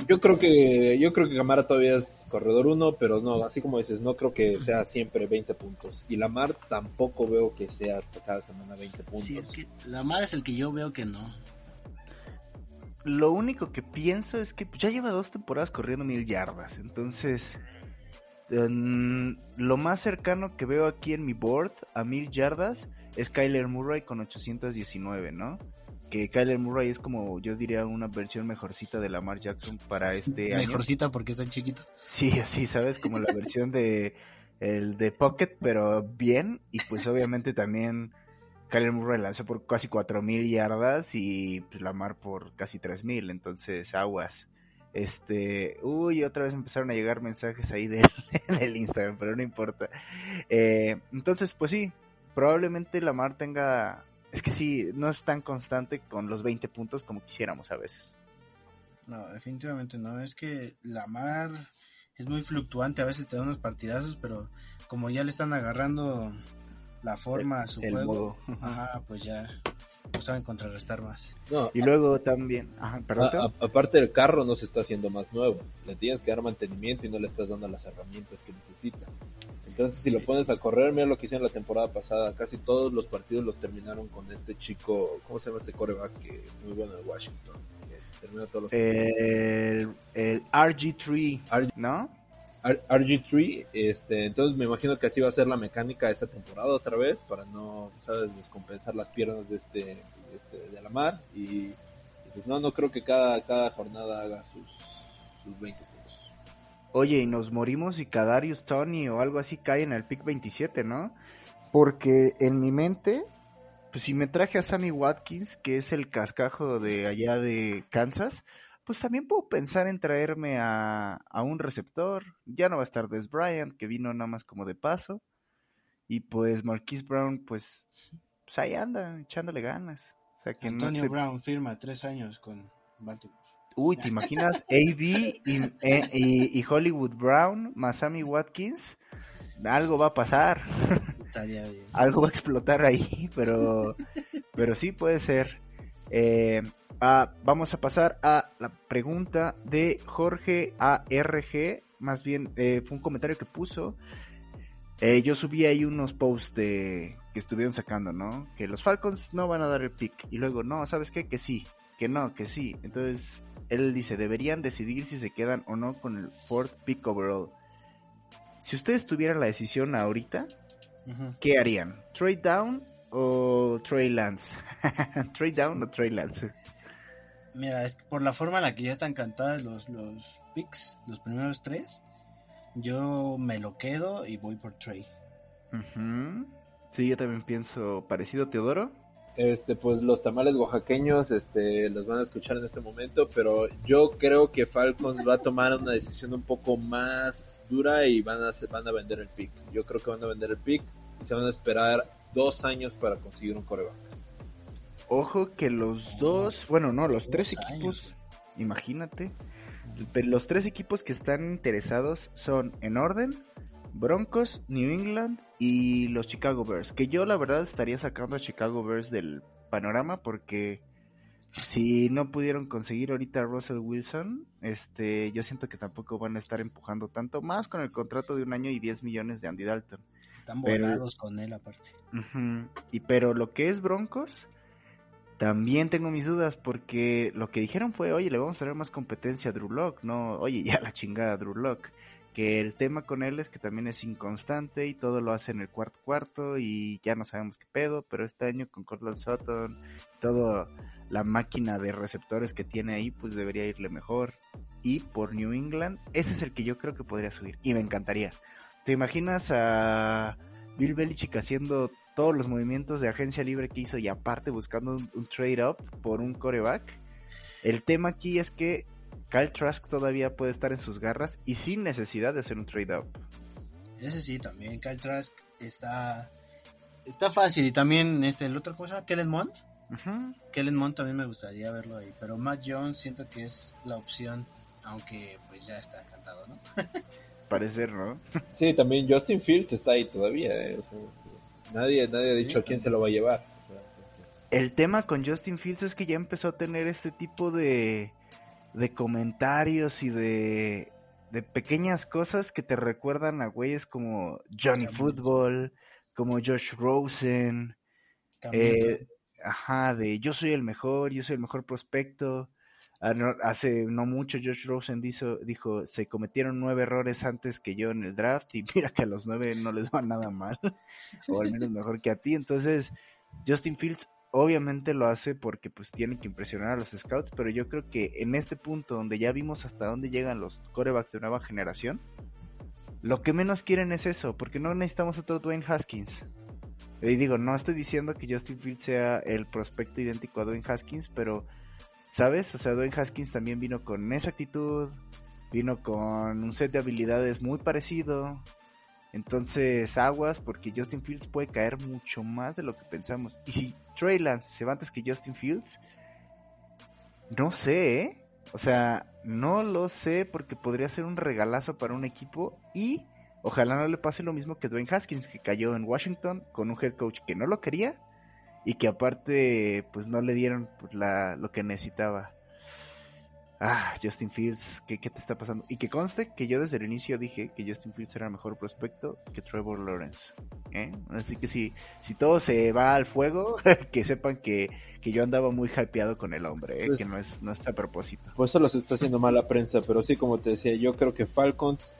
Yo creo que yo creo que Camara todavía es corredor 1, pero no, así como dices, no creo que sea siempre 20 puntos. Y Lamar tampoco veo que sea cada semana 20 puntos. Sí, es que Lamar es el que yo veo que no. Lo único que pienso es que pues, ya lleva dos temporadas corriendo mil yardas. Entonces, lo más cercano que veo aquí en mi board a mil yardas es Kyler Murray con 819, ¿no? Que Kyler Murray es como, yo diría, una versión mejorcita de Lamar Jackson para este año. Mejorcita porque está chiquito. Sí, así, ¿sabes? Como la versión de el de Pocket, pero bien. Y pues obviamente también Kyler Murray lanzó por casi 4.000 yardas y pues, Lamar por casi 3.000. Entonces, aguas. Este, uy, otra vez empezaron a llegar mensajes ahí del, del Instagram, pero no importa. Eh, entonces, pues sí, probablemente Lamar tenga... Es que sí, no es tan constante con los 20 puntos como quisiéramos a veces. No, definitivamente no. Es que Lamar es muy fluctuante. A veces te da unos partidazos, pero como ya le están agarrando la forma a su El juego, modo. ajá, pues ya no saben contrarrestar más. No, Y luego también... Ajá, perdón. a- Teo? a- aparte el carro no se está haciendo más nuevo. Le tienes que dar mantenimiento y no le estás dando las herramientas que necesita. Entonces, si lo pones a correr, mira lo que hicieron la temporada pasada. Casi todos los partidos los terminaron con este chico, ¿cómo se llama este coreback? Que muy bueno de Washington. que terminó todos los el, el RG3, RG ¿no? R- RG3, este, entonces me imagino que así va a ser la mecánica esta temporada otra vez para no, sabes, descompensar las piernas de este, de, este, de la mar y, pues no, no creo que cada, cada jornada haga sus, sus 20 puntos. Oye, y nos morimos y Kadarius Tony o algo así cae en el pick 27, ¿no? Porque en mi mente, pues si me traje a Sammy Watkins, que es el cascajo de allá de Kansas, pues también puedo pensar en traerme a, a un receptor. Ya no va a estar Des Bryant, que vino nada más como de paso. Y pues Marquise Brown, pues, pues ahí anda, echándole ganas. O sea que Antonio no Brown firma tres años con Baltimore. Uy, ¿te imaginas AB y, eh, y- y Hollywood Brown más Sammy Watkins? Algo va a pasar, Estaría bien. algo va a explotar ahí, pero, pero sí puede ser. Eh, ah, vamos a pasar a la pregunta de Jorge ARG, más bien eh, fue un comentario que puso. Eh, yo subí ahí unos posts de que estuvieron sacando, ¿no? Que los Falcons no van a dar el pick. Y luego, no, ¿sabes qué? Que sí, que no, que sí. Entonces, él dice, deberían decidir si se quedan o no con el fourth pick overall. Si ustedes tuvieran la decisión ahorita. ¿qué harían? ¿Trade down o Trey Lance? ¿Trade down o Trey Lance? Mira, es que por la forma en la que ya están cantadas los, los picks, los primeros tres, yo me lo quedo y voy por Trey. Sí, yo también pienso parecido, Teodoro. Este, pues los tamales oaxaqueños, este, los van a escuchar en este momento, pero yo creo que Falcons va a tomar una decisión un poco más dura y van a, van a vender el pick. Yo creo que van a vender el pick y se van a esperar dos años para conseguir un coreback. Ojo que los dos, bueno, no, los tres equipos, imagínate, los tres equipos que están interesados son en orden, Broncos, New England y los Chicago Bears. Que yo la verdad estaría sacando a Chicago Bears del panorama porque si no pudieron conseguir ahorita a Russell Wilson, este, yo siento que tampoco van a estar empujando tanto más con el contrato de un año y 10 millones de Andy Dalton. Están volados con él aparte. Y pero lo que es Broncos, también tengo mis dudas porque lo que dijeron fue, oye, le vamos a dar más competencia a Drew Lock, no, oye, ya la chingada Drew Lock que el tema con él es que también es inconstante y todo lo hace en el cuarto cuarto y ya no sabemos qué pedo, pero este año con Cortland Sutton, toda la máquina de receptores que tiene ahí, pues debería irle mejor. Y por New England, ese es el que yo creo que podría subir y me encantaría. ¿Te imaginas a Bill Belichick haciendo todos los movimientos de agencia libre que hizo y aparte buscando un, un trade up por un coreback? El tema aquí es que Kyle Trask todavía puede estar en sus garras y sin necesidad de hacer un trade-up. Ese sí, también Kyle Trask está está fácil y también este el otro cosa, Kellen Mond. Kellen Mond también me gustaría verlo ahí, pero Matt Jones siento que es la opción, aunque pues ya está cantado, ¿no? Parecer, ¿no? sí, también Justin Fields está ahí todavía. ¿eh? nadie, nadie ha dicho a quién se lo va a llevar. El tema con Justin Fields es que ya empezó a tener este tipo de de comentarios y de, de pequeñas cosas que te recuerdan a güeyes como Johnny Football, como Josh Rosen, eh, ajá, de yo soy el mejor, yo soy el mejor prospecto. Ah, hace no mucho Josh Rosen dijo, dijo, se cometieron nueve errores antes que yo en el draft y mira que a los nueve no les va nada mal, o al menos mejor que a ti. Entonces, Justin Fields obviamente lo hace porque pues tiene que impresionar a los scouts, pero yo creo que en este punto donde ya vimos hasta dónde llegan los corebacks de nueva generación, lo que menos quieren es eso, porque no necesitamos otro Dwayne Haskins. Y digo, no estoy diciendo que Justin Fields sea el prospecto idéntico a Dwayne Haskins, pero, ¿sabes? O sea, Dwayne Haskins también vino con esa actitud, vino con un set de habilidades muy parecido, entonces, aguas, porque Justin Fields puede caer mucho más de lo que pensamos. Y si Trey Lance se va antes que Justin Fields, no sé, ¿eh? O sea, no lo sé porque podría ser un regalazo para un equipo y ojalá no le pase lo mismo que Dwayne Haskins, que cayó en Washington con un head coach que no lo quería y que aparte pues no le dieron pues, la, lo que necesitaba ah, Justin Fields, ¿qué, te está pasando? Y que conste que yo desde el inicio dije que Justin Fields era mejor prospecto que Trevor Lawrence. ¿eh? Así que si, si todo se va al fuego, que sepan que, que yo andaba muy hypeado con el hombre, ¿eh? que pues no es, no está a propósito. Pues eso se está haciendo mala prensa, pero sí, como te decía, yo creo que Falcons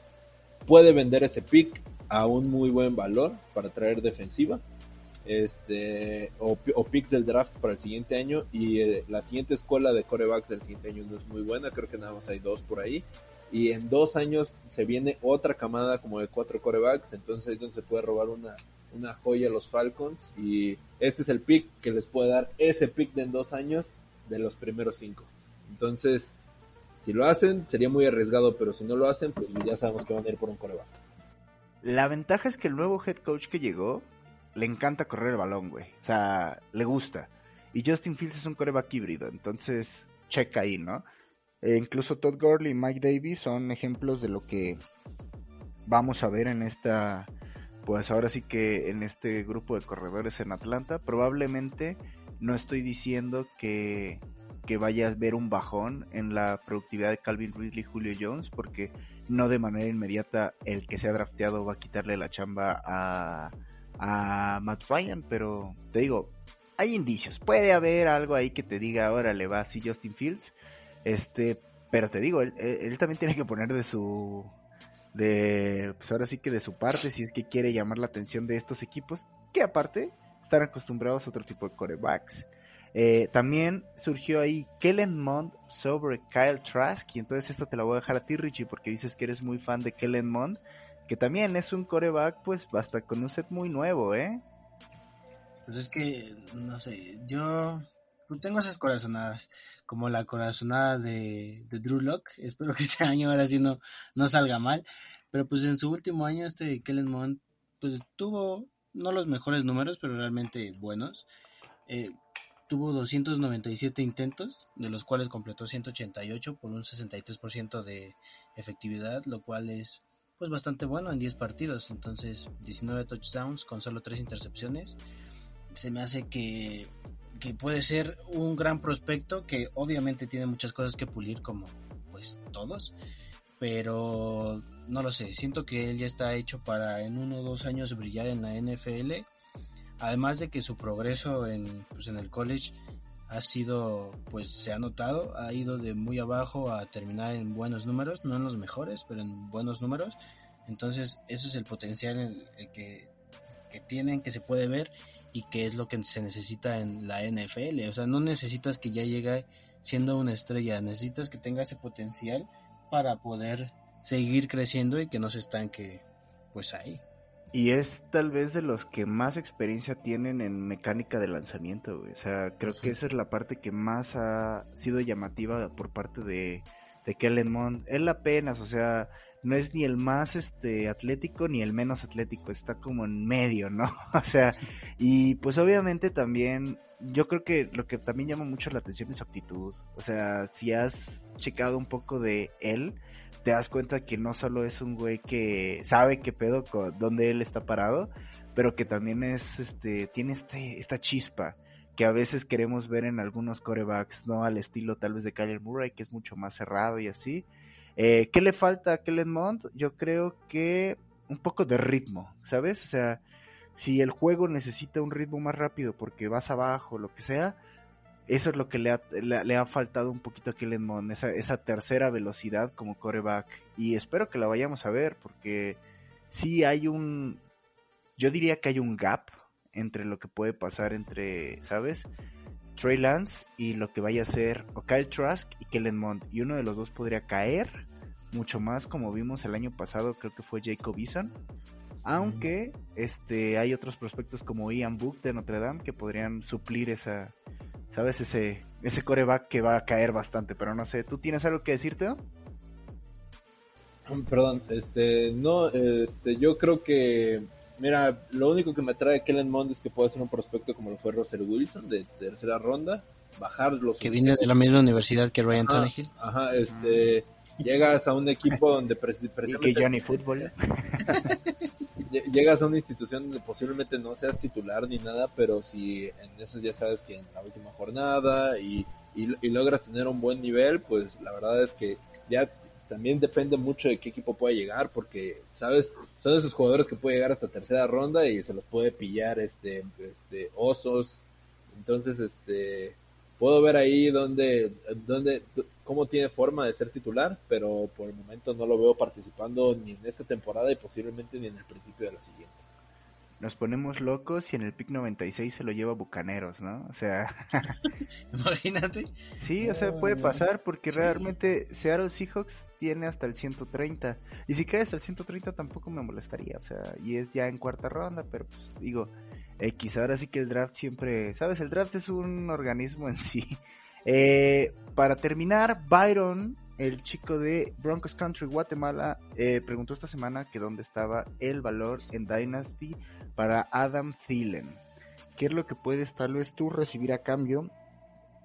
puede vender ese pick a un muy buen valor para traer defensiva este o, picks del draft para el siguiente año y eh, la siguiente escuela de corebacks del siguiente año no es muy buena, creo que nada más hay dos por ahí y en dos años se viene otra camada como de cuatro corebacks, entonces es donde se puede robar una, una joya a los Falcons y este es el pick que les puede dar ese pick de en dos años de los primeros cinco. Entonces, si lo hacen, sería muy arriesgado, pero si no lo hacen, pues ya sabemos que van a ir por un coreback. La ventaja es que el nuevo head coach que llegó le encanta correr el balón, güey. O sea, le gusta. Y Justin Fields es un coreback híbrido, entonces checa ahí, ¿no? E incluso Todd Gurley y Mike Davis son ejemplos de lo que vamos a ver en esta, pues ahora sí que en este grupo de corredores en Atlanta. Probablemente no estoy diciendo que, que vaya a ver un bajón en la productividad de Calvin Ridley y Julio Jones, porque no de manera inmediata el que se ha drafteado va a quitarle la chamba a a Matt Ryan, pero te digo, hay indicios. Puede haber algo ahí que te diga, ahora le va así Justin Fields. Este, pero te digo, él, también tiene que poner de su. De, pues ahora sí que de su parte, si es que quiere llamar la atención de estos equipos, que aparte están acostumbrados a otro tipo de corebacks. Eh, también surgió ahí Kellen Mond sobre Kyle Trask, y entonces esta te la voy a dejar a ti, Richie, porque dices que eres muy fan de Kellen Mond que también es un coreback, pues basta con un set muy nuevo, ¿eh? Pues es que, no sé, yo tengo esas corazonadas, como la corazonada de, de Drew Lock. Espero que este año ahora sí no, no salga mal. Pero pues en su último año este Kellen Mond pues tuvo no los mejores números, pero realmente buenos. Eh, tuvo 297 intentos, de los cuales completó 188 por un 63% de efectividad, lo cual es pues bastante bueno en 10 partidos. Entonces, 19 touchdowns con solo 3 intercepciones. Se me hace que, que puede ser un gran prospecto que obviamente tiene muchas cosas que pulir como pues todos, pero no lo sé, siento que él ya está hecho para en uno o dos años brillar en la NFL, además de que su progreso en, pues, en el college ha sido, pues se ha notado, ha ido de muy abajo a terminar en buenos números, no en los mejores, pero en buenos números, entonces eso es el potencial en el que, que tienen, que se puede ver y que es lo que se necesita en la NFL, o sea, no necesitas que ya llegue siendo una estrella, necesitas que tenga ese potencial para poder seguir creciendo y que no se estanque pues ahí. Y es tal vez de los que más experiencia tienen en mecánica de lanzamiento, O sea, creo que esa es la parte que más ha sido llamativa por parte de, de Kellen Mond. Él apenas, o sea, no es ni el más este atlético ni el menos atlético, está como en medio, ¿no? o sea, y pues obviamente también yo creo que lo que también llama mucho la atención es su actitud. O sea, si has checado un poco de él, te das cuenta que no solo es un güey que sabe qué pedo con dónde él está parado, pero que también es este tiene este esta chispa que a veces queremos ver en algunos corebacks, no al estilo tal vez de Kyler Murray, que es mucho más cerrado y así. Eh, ¿Qué le falta a Mond? Yo creo que un poco de ritmo, ¿sabes? O sea, si el juego necesita un ritmo más rápido porque vas abajo, lo que sea, eso es lo que le ha, le, ha faltado un poquito a Kellen Mond, esa, esa tercera velocidad como coreback. Y espero que la vayamos a ver, porque sí hay un, yo diría que hay un gap entre lo que puede pasar entre, ¿sabes? Trey Lance y lo que vaya a ser o Kyle Trask y Kellen Mond. Y uno de los dos podría caer mucho más como vimos el año pasado, creo que fue Jacob Eason. Aunque este hay otros prospectos como Ian Book de Notre Dame que podrían suplir esa, ¿sabes? Ese, ese coreback que va a caer bastante, pero no sé, ¿tú tienes algo que decirte? Perdón, este, no, este, yo creo que, mira, lo único que me trae Kellen Mond es que puede ser un prospecto como lo fue Russell Wilson de tercera ronda, bajar los... Que viene de la misma universidad que Ryan Tannehill. Ajá, este, llegas a un equipo donde precisamente... Y que Johnny Fútbol. llegas a una institución donde posiblemente no seas titular ni nada, pero si en eso ya sabes que en la última jornada y, y, logras tener un buen nivel, pues la verdad es que ya también depende mucho de qué equipo puede llegar, porque, ¿sabes? Son esos jugadores que puede llegar hasta tercera ronda y se los puede pillar este, este osos. Entonces, este, puedo ver ahí donde, donde, cómo tiene forma de ser titular, pero por el momento no lo veo participando ni en esta temporada y posiblemente ni en el principio de la siguiente. Nos ponemos locos y en el pick 96 se lo lleva Bucaneros, ¿no? O sea, imagínate. Sí, o sea, puede pasar porque realmente Seattle Seahawks tiene hasta el 130 y si cae hasta el 130 tampoco me molestaría, o sea, y es ya en cuarta ronda, pero pues digo, X. Ahora sí que el draft siempre, ¿sabes? El draft es un organismo en sí. Eh, para terminar, Byron, el chico de Broncos Country Guatemala, eh, preguntó esta semana que dónde estaba el valor en Dynasty para Adam Thielen. ¿Qué es lo que puedes tal vez tú recibir a cambio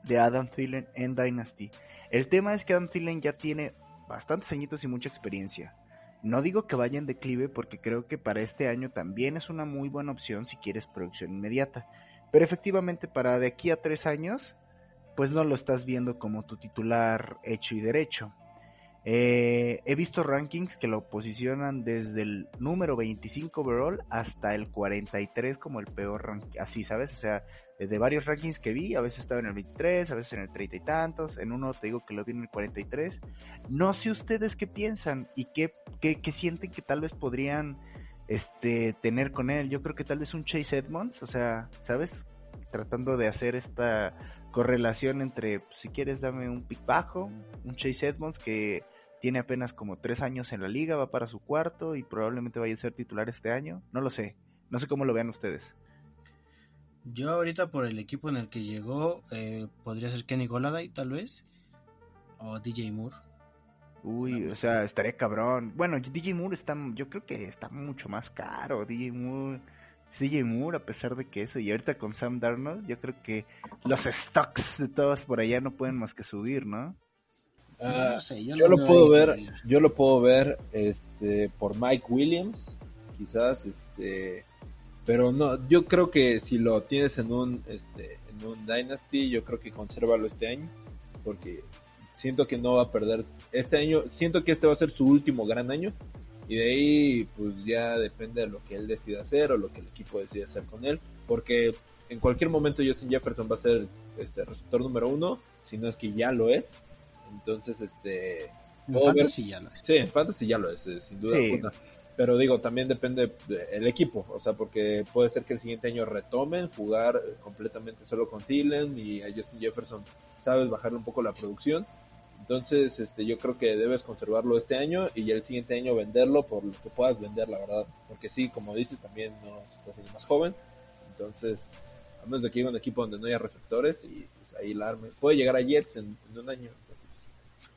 de Adam Thielen en Dynasty? El tema es que Adam Thielen ya tiene bastantes añitos y mucha experiencia. No digo que vaya en declive porque creo que para este año también es una muy buena opción si quieres producción inmediata. Pero efectivamente para de aquí a tres años, pues no lo estás viendo como tu titular hecho y derecho. Eh, he visto rankings que lo posicionan desde el número 25 overall hasta el 43 como el peor ranking, así, ¿sabes? O sea, de varios rankings que vi, a veces estaba en el 23, a veces en el 30 y tantos, en uno te digo que lo vi en el 43. No sé ustedes qué piensan y qué, qué, sienten que tal vez podrían este, tener con él. Yo creo que tal vez un Chase Edmonds, o sea, ¿sabes? Tratando de hacer esta correlación entre, pues, si quieres, dame un pick bajo, un Chase Edmonds que tiene apenas como tres años en la liga, va para su cuarto y probablemente vaya a ser titular este año. No lo sé, no sé cómo lo vean ustedes. Yo ahorita por el equipo en el que llegó, eh, podría ser Kenny Goladay tal vez, o DJ Moore. Uy, o sea, estaría cabrón. Bueno, DJ Moore está, yo creo que está mucho más caro. DJ Moore, DJ Moore, a pesar de que eso, y ahorita con Sam Darnold, yo creo que los stocks de todos por allá no pueden más que subir, ¿no? Ah, No sé, yo, no lo puedo ver, yo lo puedo ver este por Mike Williams, quizás este pero no, yo creo que si lo tienes en un este en un Dynasty, yo creo que consérvalo este año porque siento que no va a perder este año, siento que este va a ser su último gran año y de ahí pues ya depende de lo que él decida hacer o lo que el equipo decida hacer con él, porque en cualquier momento Justin Jefferson va a ser este receptor número uno, si no es que ya lo es. Entonces, este, En ver- Fantasy ya lo es. Sí, en Fantasy ya lo es, eh, sin duda Sí. alguna. Pero digo, también depende del equipo, o sea, porque puede ser que el siguiente año retomen jugar eh, completamente solo con Thielen y a Justin Jefferson, sabes, bajarle un poco la producción. Entonces, este, yo creo que debes conservarlo este año y ya el siguiente año venderlo por lo que puedas vender, la verdad. Porque sí, como dices, también no estás siendo más joven. Entonces, a menos de que llegue un equipo donde no haya receptores y pues, ahí la arme. Puede llegar a Jets en, en un año.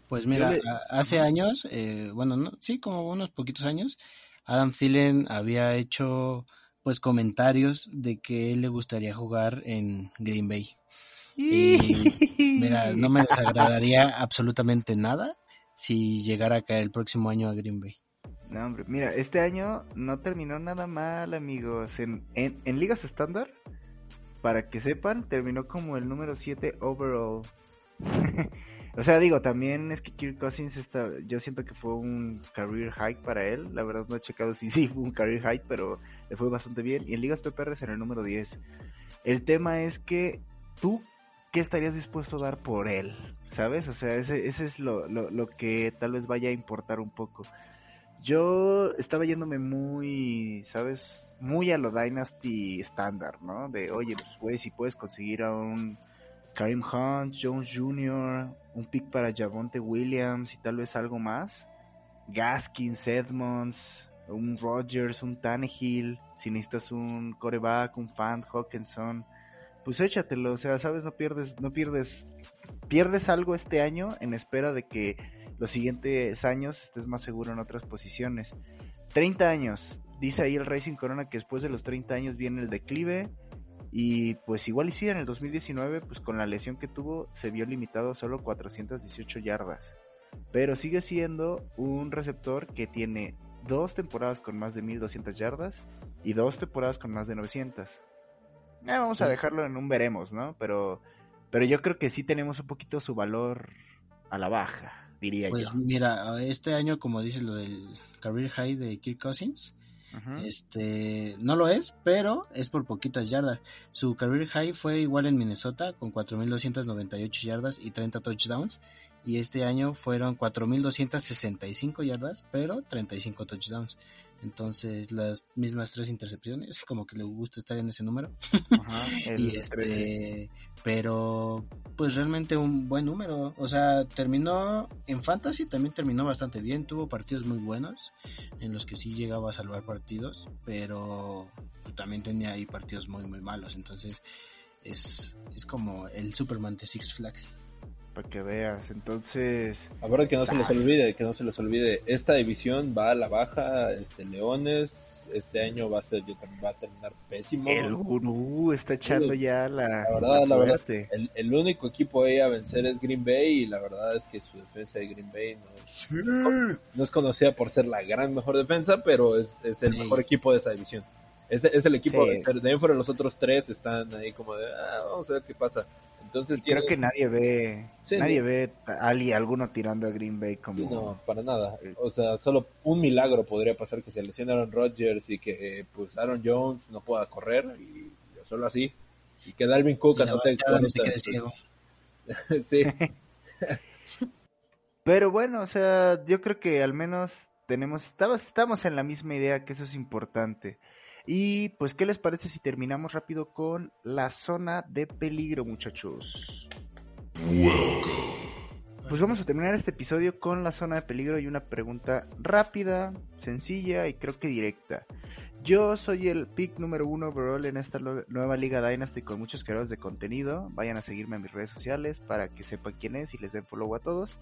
Pues mira, le- hace años, eh, bueno, no, sí, como unos poquitos años, Adam Thielen había hecho pues comentarios de que él le gustaría jugar en Green Bay. Y mira, no me desagradaría absolutamente nada si llegara a caer el próximo año a Green Bay. No, hombre, mira, este año no terminó nada mal, amigos. En, en, en ligas estándar, para que sepan, terminó como el número 7 overall. o sea, digo, también es que Kirk Cousins está, yo siento que fue un career high para él. La verdad no he checado si sí fue un career high, pero le fue bastante bien. Y en ligas PPR es en el número 10. El tema es que tú, ¿qué estarías dispuesto a dar por él? ¿Sabes? O sea, ese, es lo, lo, lo que tal vez vaya a importar un poco. Yo estaba yéndome muy, ¿sabes? Muy a lo Dynasty estándar, ¿no? De, oye, pues, güey, si puedes conseguir a un Karim Hunt, Jones Jr., un pick para Javonte Williams y tal vez algo más. Gaskins, Edmonds, un Rodgers, un Tannehill, si necesitas un coreback, un fan, Hawkinson, pues échatelo, o sea, sabes, no pierdes, no pierdes, pierdes algo este año en espera de que los siguientes años estés más seguro en otras posiciones. 30 años, dice ahí el Racing Corona que después de los 30 años viene el declive y pues igual y sí, en el 2019 pues con la lesión que tuvo se vio limitado a solo 418 yardas. Pero sigue siendo un receptor que tiene dos temporadas con más de 1200 yardas y dos temporadas con más de 900. Eh, vamos a dejarlo en un veremos, ¿no? Pero, pero yo creo que sí tenemos un poquito su valor a la baja, diría Pues yo. mira, este año, como dices, lo del career high de Kirk Cousins, Este, no lo es, pero es por poquitas yardas. Su career high fue igual en Minnesota con 4.298 yardas y 30 touchdowns. Y este año fueron 4.265 yardas, pero 35 touchdowns. Entonces, las mismas tres intercepciones, como que le gusta estar en ese número. Ajá, el y este, pero pues realmente un buen número. O sea, terminó en Fantasy, también terminó bastante bien. Tuvo partidos muy buenos en los que sí llegaba a salvar partidos, pero también tenía ahí partidos muy, muy malos. Entonces, es, es como el Superman de Six Flags. Para que veas. Entonces, A ver que no se les olvide, que no se les olvide, esta división va a la baja, este Leones, este año va a ser, yo también va a terminar pésimo. el gurú está echando Sí, ya la, La verdad, la verdad, el, el único equipo ahí a vencer es Green Bay y la verdad es que su defensa de Green Bay no es, no es conocida por ser la gran mejor defensa, pero es, es el Sí. mejor equipo de esa división. Es, es el equipo a vencer. De ahí fuera los otros tres están ahí como de, ah, vamos a ver qué pasa. Entonces Creo que nadie ve, Sí, nadie no. ve a ali- alguno tirando a Green Bay como... Sí, no, para nada. O sea, solo un milagro podría pasar que se lesione Aaron Rodgers y que eh, pues Aaron Jones no pueda correr y solo así. Y que Dalvin Cook no 40. se quede ciego. sí, Pero bueno, o sea, yo creo que al menos tenemos, estamos, estamos en la misma idea que eso es importante. Y pues, ¿qué les parece si terminamos rápido con la zona de peligro, muchachos? pues vamos a terminar este episodio con la zona de peligro y una pregunta rápida, sencilla y creo que directa. Yo soy el pick número uno overall en esta nueva Liga Dynasty con muchos creadores de contenido. Vayan a seguirme en mis redes sociales para que sepan quién es y les den follow a todos.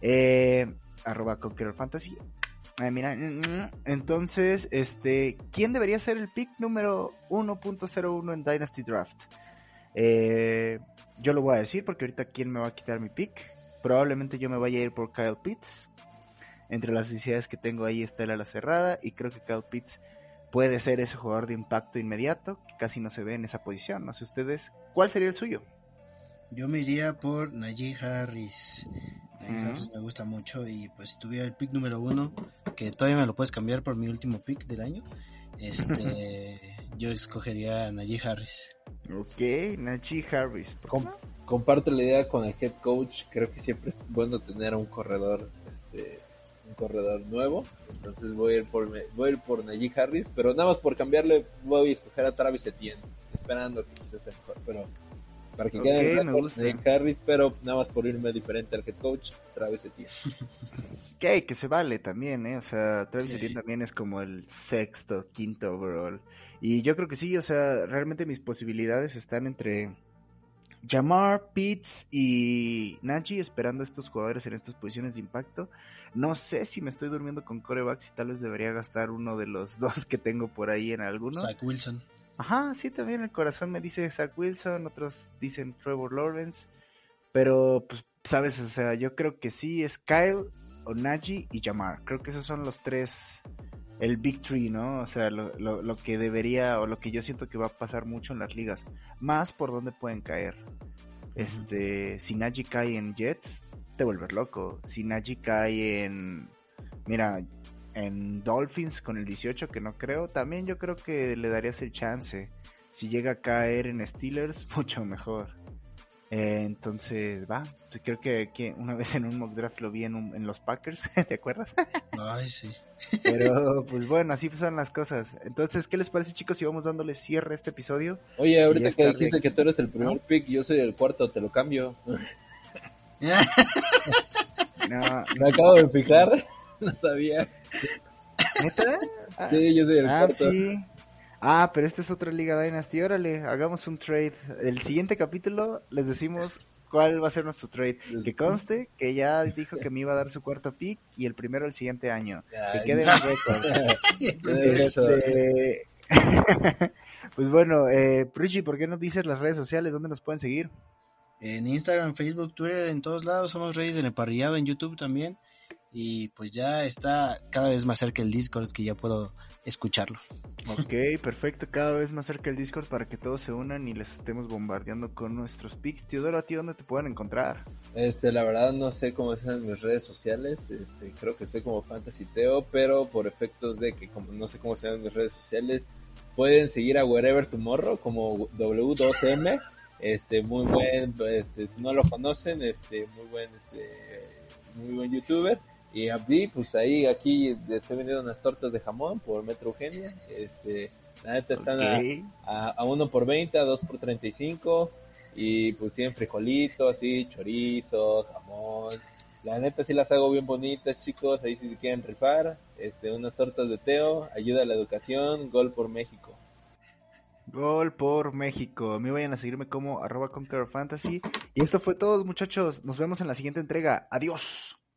Eh, arroba Conqueror Fantasy. Mira, mm, mm. entonces, este, ¿quién debería ser el pick número 1.01 en Dynasty Draft? Eh, yo lo voy a decir porque ahorita quién me va a quitar mi pick. Probablemente yo me vaya a ir por Kyle Pitts. Entre las necesidades que tengo ahí está el ala cerrada y creo que Kyle Pitts puede ser ese jugador de impacto inmediato que casi no se ve en esa posición. No sé ustedes, ¿cuál sería el suyo? Yo me iría por Najee Harris. Me gusta mucho y pues si tuviera el pick número uno, que todavía me lo puedes cambiar por mi último pick del año, este, yo escogería a Najee Harris. Ok, Najee Harris. comparto la idea con el head coach. Creo que siempre es bueno tener un corredor, este, un corredor nuevo. Entonces voy a ir por voy a ir por Najee Harris, pero nada más por cambiarle voy a escoger a Travis Etienne, esperando que se mejor. Pero para que quede el Najee Harris, pero nada más por irme diferente al head coach, Travis Etienne. que, que se vale también, ¿eh? O sea, Travis Etienne también es como el sexto, quinto overall. Y yo creo que sí, o sea, realmente mis posibilidades están entre Jamar, Pitts y Najee esperando a estos jugadores en estas posiciones de impacto. No sé si me estoy durmiendo con corebacks y tal vez debería gastar uno de los dos que tengo por ahí en algunos. Zach Wilson. Ajá, sí, también el corazón me dice Zach Wilson, otros dicen Trevor Lawrence. Pero, pues, sabes, o sea, yo creo que sí es Kyle, o Najee y Jamar. Creo que esos son los tres el Big Tree, ¿no? O sea, lo, lo, que debería o lo que yo siento que va a pasar mucho en las ligas. Más por dónde pueden caer. Este, si Najee cae en Jets, te vuelves loco. Si Najee cae en, mira, en Dolphins con el 18, que no creo, también yo creo que le darías el chance. Si llega a caer en Steelers, mucho mejor. Eh, entonces, va. Pues creo que, una vez en un mock draft lo vi en, los Packers, ¿te acuerdas? Ay, sí. Pero, pues bueno, así son las cosas. Entonces, ¿qué les parece, chicos, si vamos dándole cierre a este episodio? Oye, ahorita que dijiste que tú eres el primer pick, yo soy el cuarto, te lo cambio. no, Me acabo de fijar, no sabía. ¿Neta? Sí, yo soy el ah, cuarto. Sí. Ah, pero esta es otra Liga Dynasty. Órale, hagamos un trade. El siguiente capítulo les decimos cuál va a ser nuestro trade. Que conste que ya dijo que me iba a dar su cuarto pick y el primero el siguiente año. que quede en récord. este... pues bueno, eh, Pruchi, ¿por qué no dices las redes sociales? ¿Dónde nos pueden seguir? En Instagram, Facebook, Twitter, en todos lados. Somos Reyes del Emparrillado en YouTube también. Y pues ya está cada vez más cerca el Discord que ya puedo escucharlo. Ok, perfecto, cada vez más cerca el Discord para que todos se unan y les estemos bombardeando con nuestros pics. Teodoro, ¿a ti dónde te pueden encontrar? Este, la verdad no sé cómo están mis redes sociales, este, creo que soy como Fantasy Teo, pero por efectos de que como no sé cómo se mis redes sociales, pueden seguir a Wherever Tomorrow como W2M, este, muy buen, este, si no lo conocen, este, muy buen, este, muy buen youtuber y abrí, pues ahí, aquí estoy vendiendo unas tortas de jamón por Metro Eugenia. Este, la neta están a, a, uno por 20, a dos por 35. Y pues tienen frijolitos, así, chorizo, jamón. La neta sí las hago bien bonitas, chicos. Ahí si quieren rifar. Este, unas tortas de Teo, ayuda a la educación, gol por México. Gol por México. A mí vayan a seguirme como arroba Fantasy. Y esto fue todo, muchachos. Nos vemos en la siguiente entrega. Adiós.